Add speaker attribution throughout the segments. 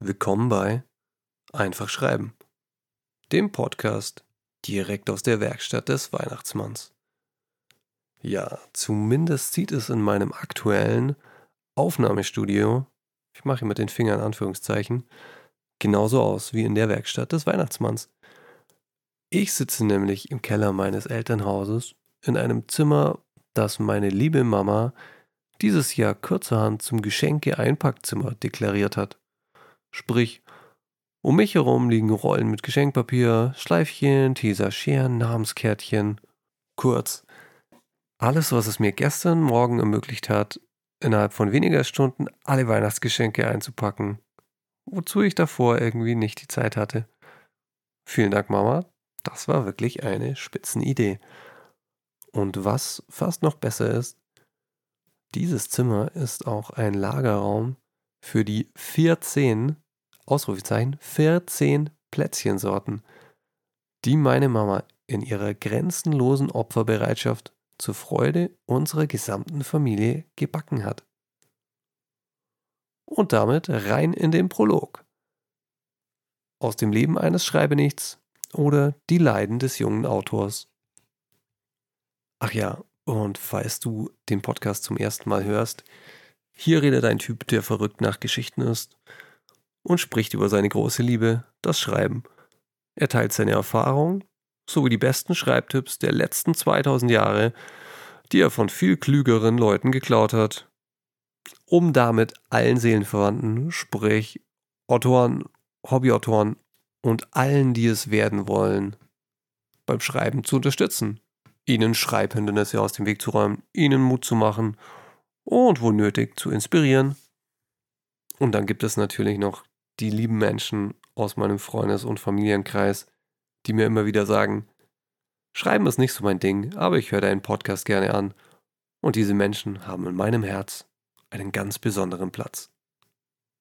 Speaker 1: Willkommen bei Einfach Schreiben, dem Podcast direkt aus der Werkstatt des Weihnachtsmanns. Ja, zumindest sieht es in meinem aktuellen Aufnahmestudio, ich mache mit den Fingern Anführungszeichen, genauso aus wie in der Werkstatt des Weihnachtsmanns. Ich sitze nämlich im Keller meines Elternhauses in einem Zimmer, das meine liebe Mama dieses Jahr kurzerhand zum Geschenke-Einpackzimmer deklariert hat. Sprich, um mich herum liegen Rollen mit Geschenkpapier, Schleifchen, Teser, Scheren, Namenskärtchen. Kurz, alles, was es mir gestern Morgen ermöglicht hat, innerhalb von weniger Stunden alle Weihnachtsgeschenke einzupacken, wozu ich davor irgendwie nicht die Zeit hatte. Vielen Dank, Mama. Das war wirklich eine Spitzenidee. Und was fast noch besser ist, dieses Zimmer ist auch ein Lagerraum für die 14, Ausrufezeichen, 14 Plätzchensorten, die meine Mama in ihrer grenzenlosen Opferbereitschaft zur Freude unserer gesamten Familie gebacken hat. Und damit rein in den Prolog. Aus dem Leben eines Schreibenichts oder die Leiden des jungen Autors. Ach ja, und falls du den Podcast zum ersten Mal hörst, hier redet ein Typ, der verrückt nach Geschichten ist und spricht über seine große Liebe, das Schreiben. Er teilt seine Erfahrungen sowie die besten Schreibtipps der letzten 2000 Jahre, die er von viel klügeren Leuten geklaut hat, um damit allen Seelenverwandten, sprich Autoren, Hobbyautoren und allen, die es werden wollen, beim Schreiben zu unterstützen ihnen Schreibhindernisse aus dem Weg zu räumen, ihnen Mut zu machen und wo nötig zu inspirieren. Und dann gibt es natürlich noch die lieben Menschen aus meinem Freundes- und Familienkreis, die mir immer wieder sagen, Schreiben ist nicht so mein Ding, aber ich höre deinen Podcast gerne an. Und diese Menschen haben in meinem Herz einen ganz besonderen Platz.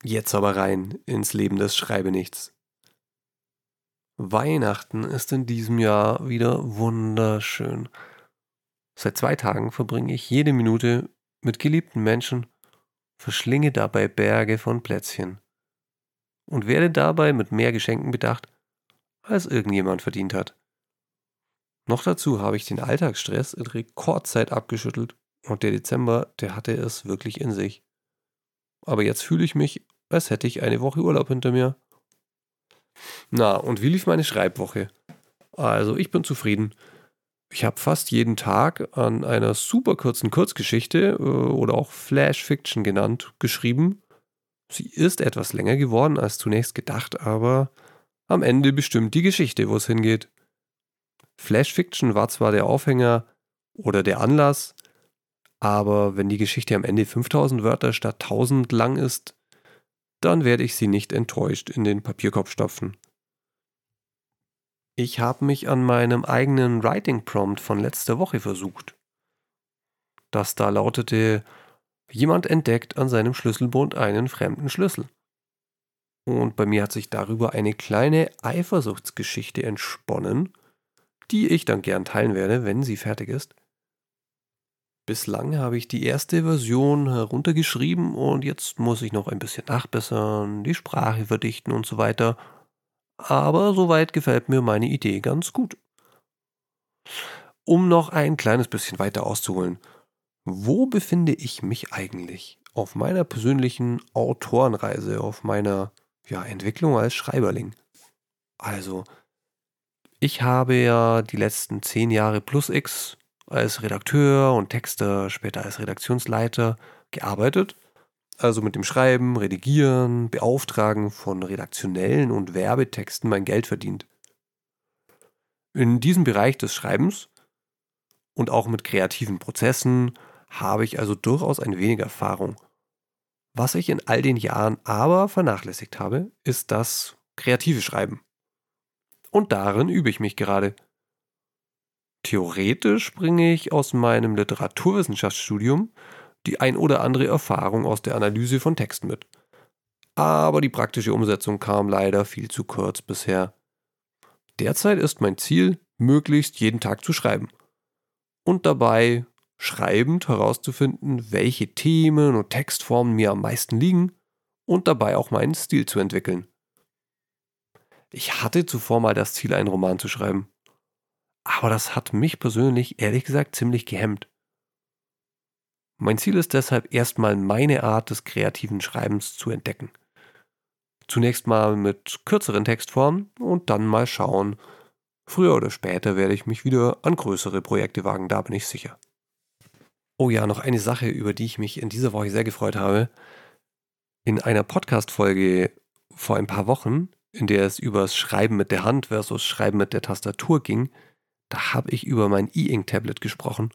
Speaker 1: Jetzt aber rein ins Leben des Schreibenichts. Weihnachten ist in diesem Jahr wieder wunderschön. Seit zwei Tagen verbringe ich jede Minute mit geliebten Menschen, verschlinge dabei Berge von Plätzchen und werde dabei mit mehr Geschenken bedacht, als irgendjemand verdient hat. Noch dazu habe ich den Alltagsstress in Rekordzeit abgeschüttelt und der Dezember, der hatte es wirklich in sich. Aber jetzt fühle ich mich, als hätte ich eine Woche Urlaub hinter mir na, und wie lief meine Schreibwoche? Also, ich bin zufrieden. Ich habe fast jeden Tag an einer super kurzen Kurzgeschichte äh, oder auch Flash Fiction genannt geschrieben. Sie ist etwas länger geworden als zunächst gedacht, aber am Ende bestimmt die Geschichte, wo es hingeht. Flash Fiction war zwar der Aufhänger oder der Anlass, aber wenn die Geschichte am Ende 5000 Wörter statt 1000 lang ist, dann werde ich sie nicht enttäuscht in den Papierkorb stopfen. Ich habe mich an meinem eigenen Writing Prompt von letzter Woche versucht. Das da lautete, jemand entdeckt an seinem Schlüsselbund einen fremden Schlüssel. Und bei mir hat sich darüber eine kleine Eifersuchtsgeschichte entsponnen, die ich dann gern teilen werde, wenn sie fertig ist. Bislang habe ich die erste Version heruntergeschrieben und jetzt muss ich noch ein bisschen nachbessern, die Sprache verdichten und so weiter. Aber soweit gefällt mir meine Idee ganz gut. Um noch ein kleines bisschen weiter auszuholen. Wo befinde ich mich eigentlich auf meiner persönlichen Autorenreise, auf meiner ja, Entwicklung als Schreiberling? Also, ich habe ja die letzten zehn Jahre plus X als Redakteur und Texter, später als Redaktionsleiter gearbeitet. Also mit dem Schreiben, Redigieren, Beauftragen von redaktionellen und Werbetexten mein Geld verdient. In diesem Bereich des Schreibens und auch mit kreativen Prozessen habe ich also durchaus ein wenig Erfahrung. Was ich in all den Jahren aber vernachlässigt habe, ist das kreative Schreiben. Und darin übe ich mich gerade. Theoretisch bringe ich aus meinem Literaturwissenschaftsstudium die ein oder andere Erfahrung aus der Analyse von Texten mit. Aber die praktische Umsetzung kam leider viel zu kurz bisher. Derzeit ist mein Ziel, möglichst jeden Tag zu schreiben. Und dabei schreibend herauszufinden, welche Themen und Textformen mir am meisten liegen und dabei auch meinen Stil zu entwickeln. Ich hatte zuvor mal das Ziel, einen Roman zu schreiben. Aber das hat mich persönlich ehrlich gesagt ziemlich gehemmt. Mein Ziel ist deshalb erstmal meine Art des kreativen Schreibens zu entdecken. Zunächst mal mit kürzeren Textformen und dann mal schauen. Früher oder später werde ich mich wieder an größere Projekte wagen, da bin ich sicher. Oh ja, noch eine Sache, über die ich mich in dieser Woche sehr gefreut habe. In einer Podcast-Folge vor ein paar Wochen, in der es über das Schreiben mit der Hand versus Schreiben mit der Tastatur ging, da habe ich über mein E-Ink-Tablet gesprochen.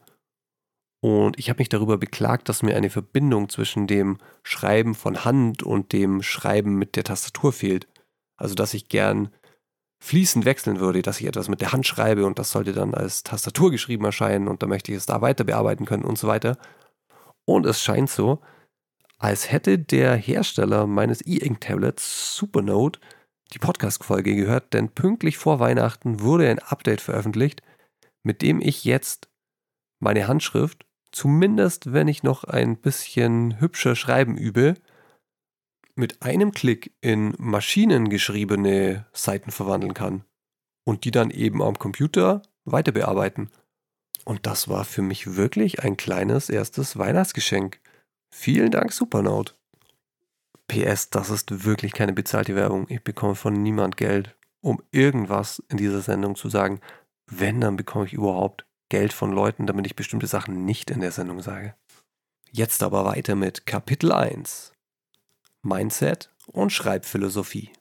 Speaker 1: Und ich habe mich darüber beklagt, dass mir eine Verbindung zwischen dem Schreiben von Hand und dem Schreiben mit der Tastatur fehlt. Also dass ich gern fließend wechseln würde, dass ich etwas mit der Hand schreibe und das sollte dann als Tastatur geschrieben erscheinen und da möchte ich es da weiter bearbeiten können und so weiter. Und es scheint so, als hätte der Hersteller meines E-Ink-Tablets Supernote die Podcast-Folge gehört, denn pünktlich vor Weihnachten wurde ein Update veröffentlicht, mit dem ich jetzt meine Handschrift, zumindest wenn ich noch ein bisschen hübscher schreiben übe, mit einem Klick in maschinengeschriebene Seiten verwandeln kann und die dann eben am Computer weiter bearbeiten. Und das war für mich wirklich ein kleines erstes Weihnachtsgeschenk. Vielen Dank, Supernaut. PS, das ist wirklich keine bezahlte Werbung. Ich bekomme von niemand Geld, um irgendwas in dieser Sendung zu sagen. Wenn, dann bekomme ich überhaupt Geld von Leuten, damit ich bestimmte Sachen nicht in der Sendung sage. Jetzt aber weiter mit Kapitel 1. Mindset und Schreibphilosophie.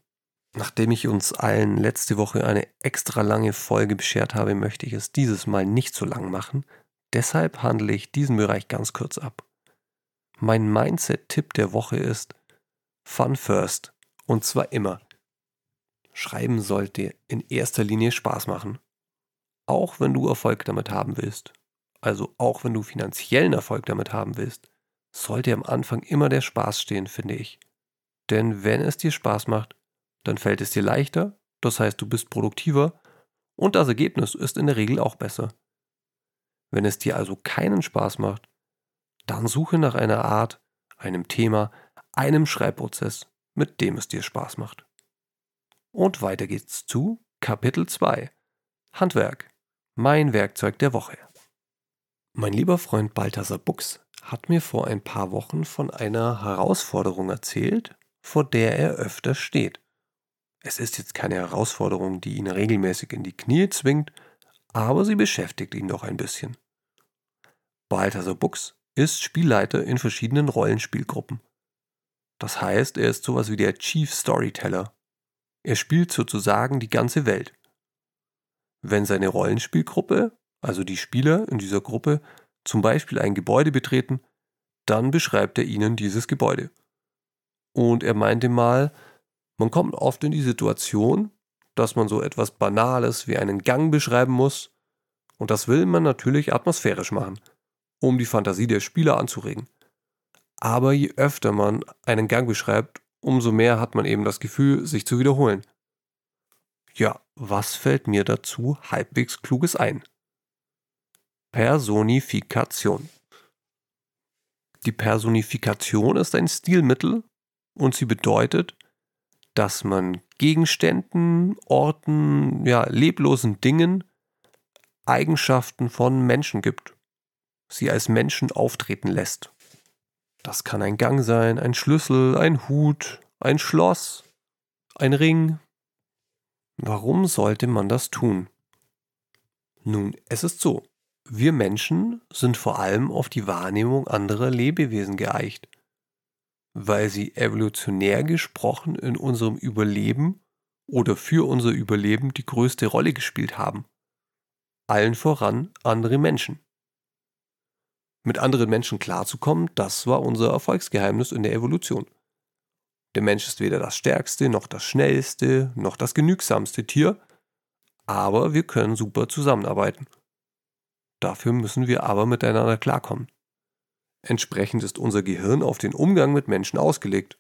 Speaker 1: Nachdem ich uns allen letzte Woche eine extra lange Folge beschert habe, möchte ich es dieses Mal nicht so lang machen. Deshalb handle ich diesen Bereich ganz kurz ab. Mein Mindset-Tipp der Woche ist, Fun first. Und zwar immer. Schreiben sollte in erster Linie Spaß machen. Auch wenn du Erfolg damit haben willst. Also auch wenn du finanziellen Erfolg damit haben willst, sollte am Anfang immer der Spaß stehen, finde ich. Denn wenn es dir Spaß macht, dann fällt es dir leichter, das heißt du bist produktiver und das Ergebnis ist in der Regel auch besser. Wenn es dir also keinen Spaß macht, dann suche nach einer Art, einem Thema, einem Schreibprozess, mit dem es dir Spaß macht. Und weiter geht's zu Kapitel 2 Handwerk, mein Werkzeug der Woche. Mein lieber Freund Balthasar Buchs hat mir vor ein paar Wochen von einer Herausforderung erzählt, vor der er öfter steht. Es ist jetzt keine Herausforderung, die ihn regelmäßig in die Knie zwingt, aber sie beschäftigt ihn doch ein bisschen. Balthasar Buchs ist Spielleiter in verschiedenen Rollenspielgruppen. Das heißt, er ist sowas wie der Chief Storyteller. Er spielt sozusagen die ganze Welt. Wenn seine Rollenspielgruppe, also die Spieler in dieser Gruppe, zum Beispiel ein Gebäude betreten, dann beschreibt er ihnen dieses Gebäude. Und er meinte mal, man kommt oft in die Situation, dass man so etwas Banales wie einen Gang beschreiben muss, und das will man natürlich atmosphärisch machen, um die Fantasie der Spieler anzuregen. Aber je öfter man einen Gang beschreibt, umso mehr hat man eben das Gefühl, sich zu wiederholen. Ja, was fällt mir dazu halbwegs Kluges ein? Personifikation. Die Personifikation ist ein Stilmittel und sie bedeutet, dass man Gegenständen, Orten, ja, leblosen Dingen Eigenschaften von Menschen gibt, sie als Menschen auftreten lässt. Das kann ein Gang sein, ein Schlüssel, ein Hut, ein Schloss, ein Ring. Warum sollte man das tun? Nun, es ist so. Wir Menschen sind vor allem auf die Wahrnehmung anderer Lebewesen geeicht, weil sie evolutionär gesprochen in unserem Überleben oder für unser Überleben die größte Rolle gespielt haben. Allen voran andere Menschen mit anderen Menschen klarzukommen, das war unser Erfolgsgeheimnis in der Evolution. Der Mensch ist weder das stärkste, noch das schnellste, noch das genügsamste Tier, aber wir können super zusammenarbeiten. Dafür müssen wir aber miteinander klarkommen. Entsprechend ist unser Gehirn auf den Umgang mit Menschen ausgelegt.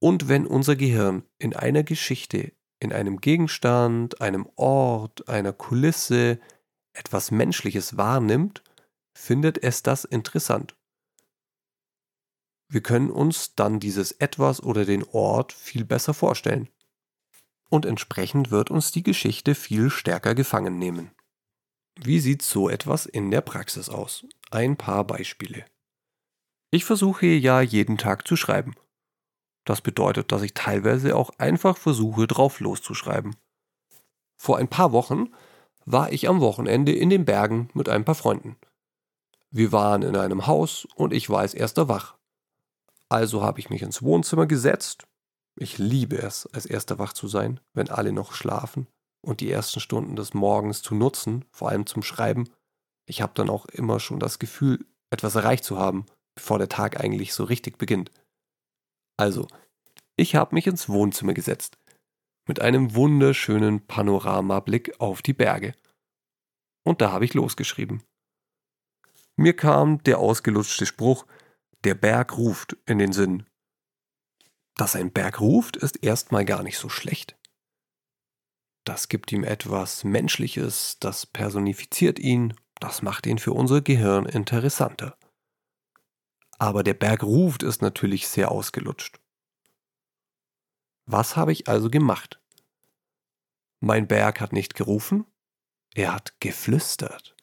Speaker 1: Und wenn unser Gehirn in einer Geschichte, in einem Gegenstand, einem Ort, einer Kulisse etwas Menschliches wahrnimmt, findet es das interessant. Wir können uns dann dieses etwas oder den Ort viel besser vorstellen. Und entsprechend wird uns die Geschichte viel stärker gefangen nehmen. Wie sieht so etwas in der Praxis aus? Ein paar Beispiele. Ich versuche ja jeden Tag zu schreiben. Das bedeutet, dass ich teilweise auch einfach versuche, drauf loszuschreiben. Vor ein paar Wochen war ich am Wochenende in den Bergen mit ein paar Freunden. Wir waren in einem Haus und ich war als erster wach. Also habe ich mich ins Wohnzimmer gesetzt. Ich liebe es, als erster wach zu sein, wenn alle noch schlafen und die ersten Stunden des Morgens zu nutzen, vor allem zum Schreiben. Ich habe dann auch immer schon das Gefühl, etwas erreicht zu haben, bevor der Tag eigentlich so richtig beginnt. Also, ich habe mich ins Wohnzimmer gesetzt, mit einem wunderschönen Panoramablick auf die Berge. Und da habe ich losgeschrieben. Mir kam der ausgelutschte Spruch, der Berg ruft in den Sinn. Dass ein Berg ruft, ist erstmal gar nicht so schlecht. Das gibt ihm etwas Menschliches, das personifiziert ihn, das macht ihn für unser Gehirn interessanter. Aber der Berg ruft ist natürlich sehr ausgelutscht. Was habe ich also gemacht? Mein Berg hat nicht gerufen, er hat geflüstert.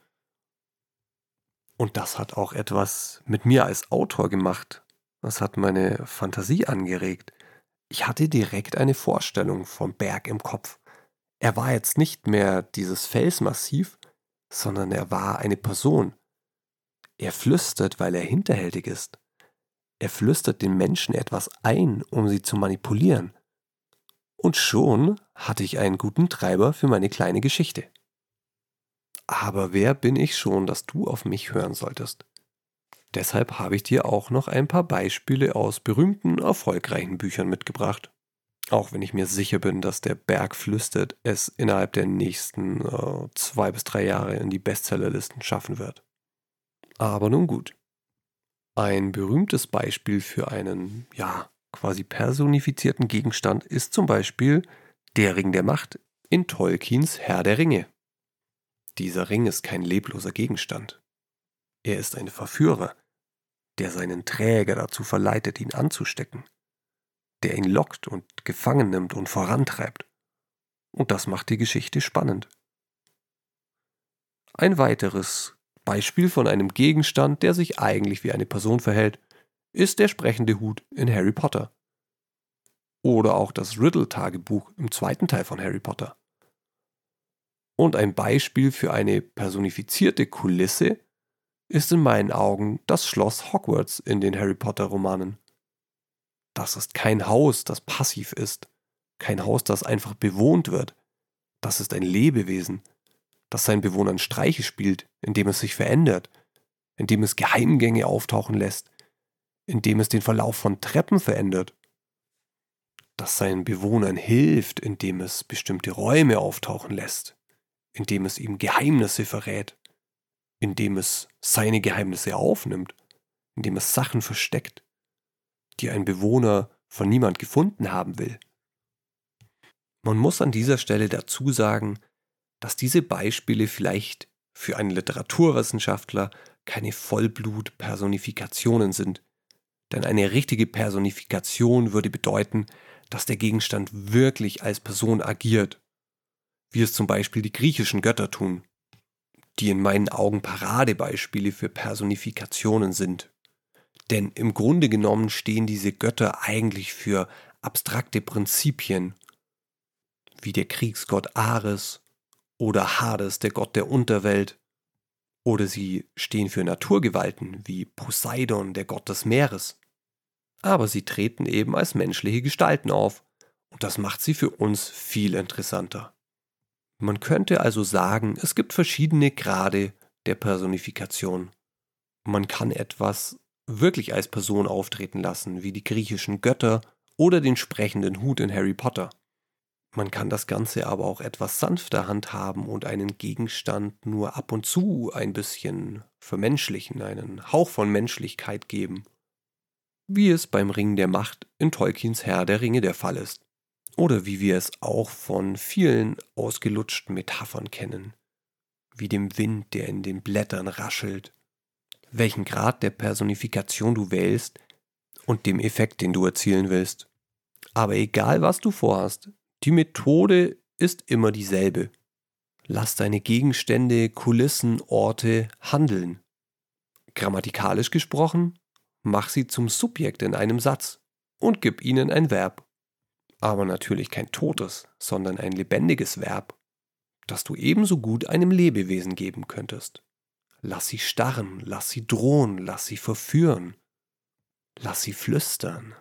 Speaker 1: Und das hat auch etwas mit mir als Autor gemacht. Das hat meine Fantasie angeregt. Ich hatte direkt eine Vorstellung vom Berg im Kopf. Er war jetzt nicht mehr dieses Felsmassiv, sondern er war eine Person. Er flüstert, weil er hinterhältig ist. Er flüstert den Menschen etwas ein, um sie zu manipulieren. Und schon hatte ich einen guten Treiber für meine kleine Geschichte. Aber wer bin ich schon, dass du auf mich hören solltest? Deshalb habe ich dir auch noch ein paar Beispiele aus berühmten, erfolgreichen Büchern mitgebracht. Auch wenn ich mir sicher bin, dass der Berg flüstert es innerhalb der nächsten äh, zwei bis drei Jahre in die Bestsellerlisten schaffen wird. Aber nun gut. Ein berühmtes Beispiel für einen, ja, quasi personifizierten Gegenstand ist zum Beispiel der Ring der Macht in Tolkiens Herr der Ringe. Dieser Ring ist kein lebloser Gegenstand. Er ist ein Verführer, der seinen Träger dazu verleitet, ihn anzustecken, der ihn lockt und gefangen nimmt und vorantreibt. Und das macht die Geschichte spannend. Ein weiteres Beispiel von einem Gegenstand, der sich eigentlich wie eine Person verhält, ist der sprechende Hut in Harry Potter. Oder auch das Riddle-Tagebuch im zweiten Teil von Harry Potter. Und ein Beispiel für eine personifizierte Kulisse ist in meinen Augen das Schloss Hogwarts in den Harry Potter Romanen. Das ist kein Haus, das passiv ist, kein Haus, das einfach bewohnt wird. Das ist ein Lebewesen, das seinen Bewohnern Streiche spielt, indem es sich verändert, indem es Geheimgänge auftauchen lässt, indem es den Verlauf von Treppen verändert, das seinen Bewohnern hilft, indem es bestimmte Räume auftauchen lässt, indem es ihm Geheimnisse verrät, indem es seine Geheimnisse aufnimmt, indem es Sachen versteckt, die ein Bewohner von niemand gefunden haben will. Man muss an dieser Stelle dazu sagen, dass diese Beispiele vielleicht für einen Literaturwissenschaftler keine Vollblut-Personifikationen sind, denn eine richtige Personifikation würde bedeuten, dass der Gegenstand wirklich als Person agiert wie es zum Beispiel die griechischen Götter tun, die in meinen Augen Paradebeispiele für Personifikationen sind. Denn im Grunde genommen stehen diese Götter eigentlich für abstrakte Prinzipien, wie der Kriegsgott Ares oder Hades, der Gott der Unterwelt, oder sie stehen für Naturgewalten wie Poseidon, der Gott des Meeres. Aber sie treten eben als menschliche Gestalten auf, und das macht sie für uns viel interessanter. Man könnte also sagen, es gibt verschiedene Grade der Personifikation. Man kann etwas wirklich als Person auftreten lassen, wie die griechischen Götter oder den sprechenden Hut in Harry Potter. Man kann das Ganze aber auch etwas sanfter handhaben und einen Gegenstand nur ab und zu ein bisschen vermenschlichen, einen Hauch von Menschlichkeit geben. Wie es beim Ring der Macht in Tolkiens Herr der Ringe der Fall ist. Oder wie wir es auch von vielen ausgelutschten Metaphern kennen, wie dem Wind, der in den Blättern raschelt, welchen Grad der Personifikation du wählst und dem Effekt, den du erzielen willst. Aber egal, was du vorhast, die Methode ist immer dieselbe. Lass deine Gegenstände, Kulissen, Orte handeln. Grammatikalisch gesprochen, mach sie zum Subjekt in einem Satz und gib ihnen ein Verb. Aber natürlich kein totes, sondern ein lebendiges Verb, das du ebenso gut einem Lebewesen geben könntest. Lass sie starren, lass sie drohen, lass sie verführen. Lass sie flüstern.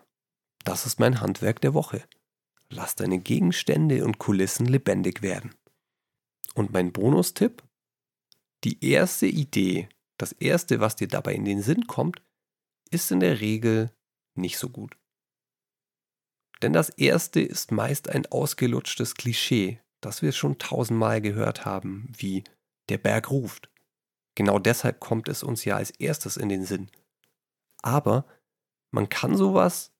Speaker 1: Das ist mein Handwerk der Woche. Lass deine Gegenstände und Kulissen lebendig werden. Und mein Bonustipp? Die erste Idee, das erste, was dir dabei in den Sinn kommt, ist in der Regel nicht so gut. Denn das erste ist meist ein ausgelutschtes Klischee, das wir schon tausendmal gehört haben, wie der Berg ruft. Genau deshalb kommt es uns ja als erstes in den Sinn. Aber man kann sowas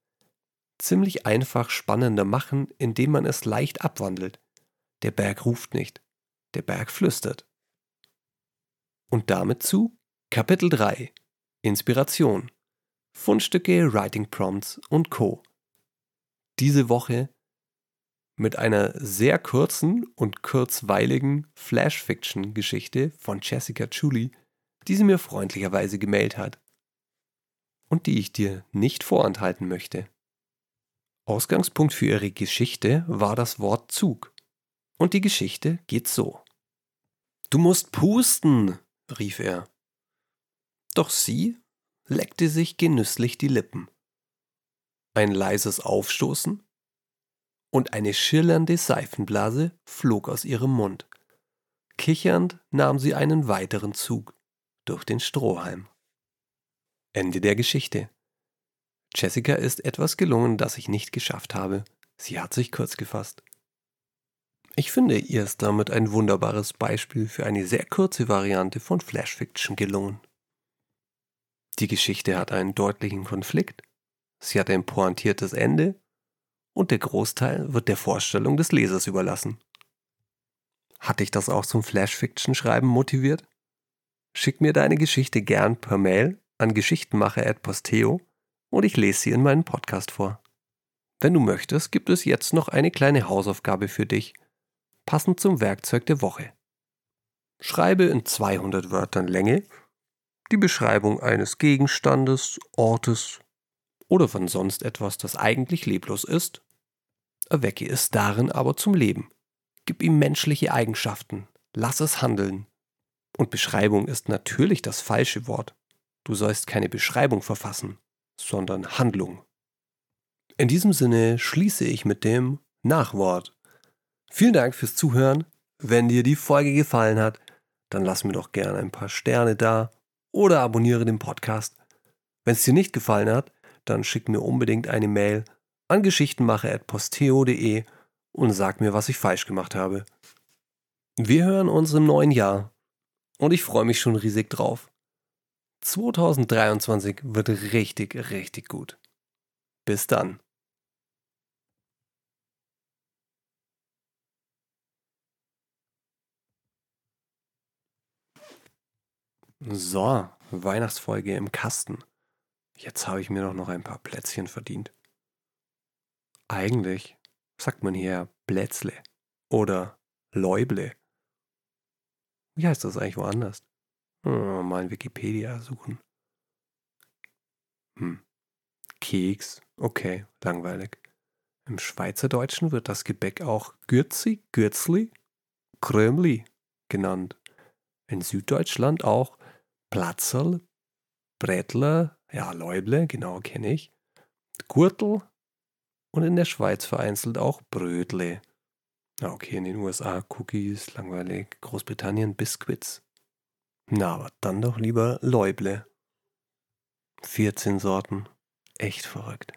Speaker 1: ziemlich einfach spannender machen, indem man es leicht abwandelt. Der Berg ruft nicht, der Berg flüstert. Und damit zu Kapitel 3 Inspiration Fundstücke, Writing Prompts und Co. Diese Woche mit einer sehr kurzen und kurzweiligen Flash-Fiction-Geschichte von Jessica Chuli, die sie mir freundlicherweise gemailt hat und die ich dir nicht vorenthalten möchte. Ausgangspunkt für ihre Geschichte war das Wort Zug. Und die Geschichte geht so. Du musst pusten, rief er. Doch sie leckte sich genüsslich die Lippen. Ein leises Aufstoßen und eine schillernde Seifenblase flog aus ihrem Mund. Kichernd nahm sie einen weiteren Zug durch den Strohhalm. Ende der Geschichte. Jessica ist etwas gelungen, das ich nicht geschafft habe. Sie hat sich kurz gefasst. Ich finde, ihr ist damit ein wunderbares Beispiel für eine sehr kurze Variante von Flash Fiction gelungen. Die Geschichte hat einen deutlichen Konflikt, sie hat ein pointiertes Ende und der Großteil wird der Vorstellung des Lesers überlassen. Hat dich das auch zum Flash Fiction Schreiben motiviert? Schick mir deine Geschichte gern per Mail an geschichtenmacher.posteo und ich lese sie in meinem Podcast vor. Wenn du möchtest, gibt es jetzt noch eine kleine Hausaufgabe für dich, passend zum Werkzeug der Woche. Schreibe in 200 Wörtern Länge die Beschreibung eines Gegenstandes, Ortes oder von sonst etwas, das eigentlich leblos ist. Erwecke es darin aber zum Leben. Gib ihm menschliche Eigenschaften. Lass es handeln. Und Beschreibung ist natürlich das falsche Wort. Du sollst keine Beschreibung verfassen, sondern Handlung. In diesem Sinne schließe ich mit dem Nachwort. Vielen Dank fürs Zuhören. Wenn dir die Folge gefallen hat, dann lass mir doch gerne ein paar Sterne da oder abonniere den Podcast. Wenn es dir nicht gefallen hat, dann schick mir unbedingt eine Mail an geschichtenmacher.posteo.de und sag mir, was ich falsch gemacht habe. Wir hören uns im neuen Jahr und ich freue mich schon riesig drauf. 2023 wird richtig, richtig gut. Bis dann. So, Weihnachtsfolge im Kasten. Jetzt habe ich mir doch noch ein paar Plätzchen verdient. Eigentlich sagt man hier Plätzle oder Läuble. Wie heißt das eigentlich woanders? Oh, mal in Wikipedia suchen. Hm. Keks. Okay, langweilig. Im Schweizerdeutschen wird das Gebäck auch Gürzi, Gürzli, Krömli genannt. In Süddeutschland auch Platzerl, Brätler, ja, Läuble, genau kenne ich, Gurtel und in der Schweiz vereinzelt auch Brötle. Ja, okay, in den USA Cookies, langweilig, Großbritannien Biscuits. Na, aber dann doch lieber Läuble. 14 Sorten. Echt verrückt.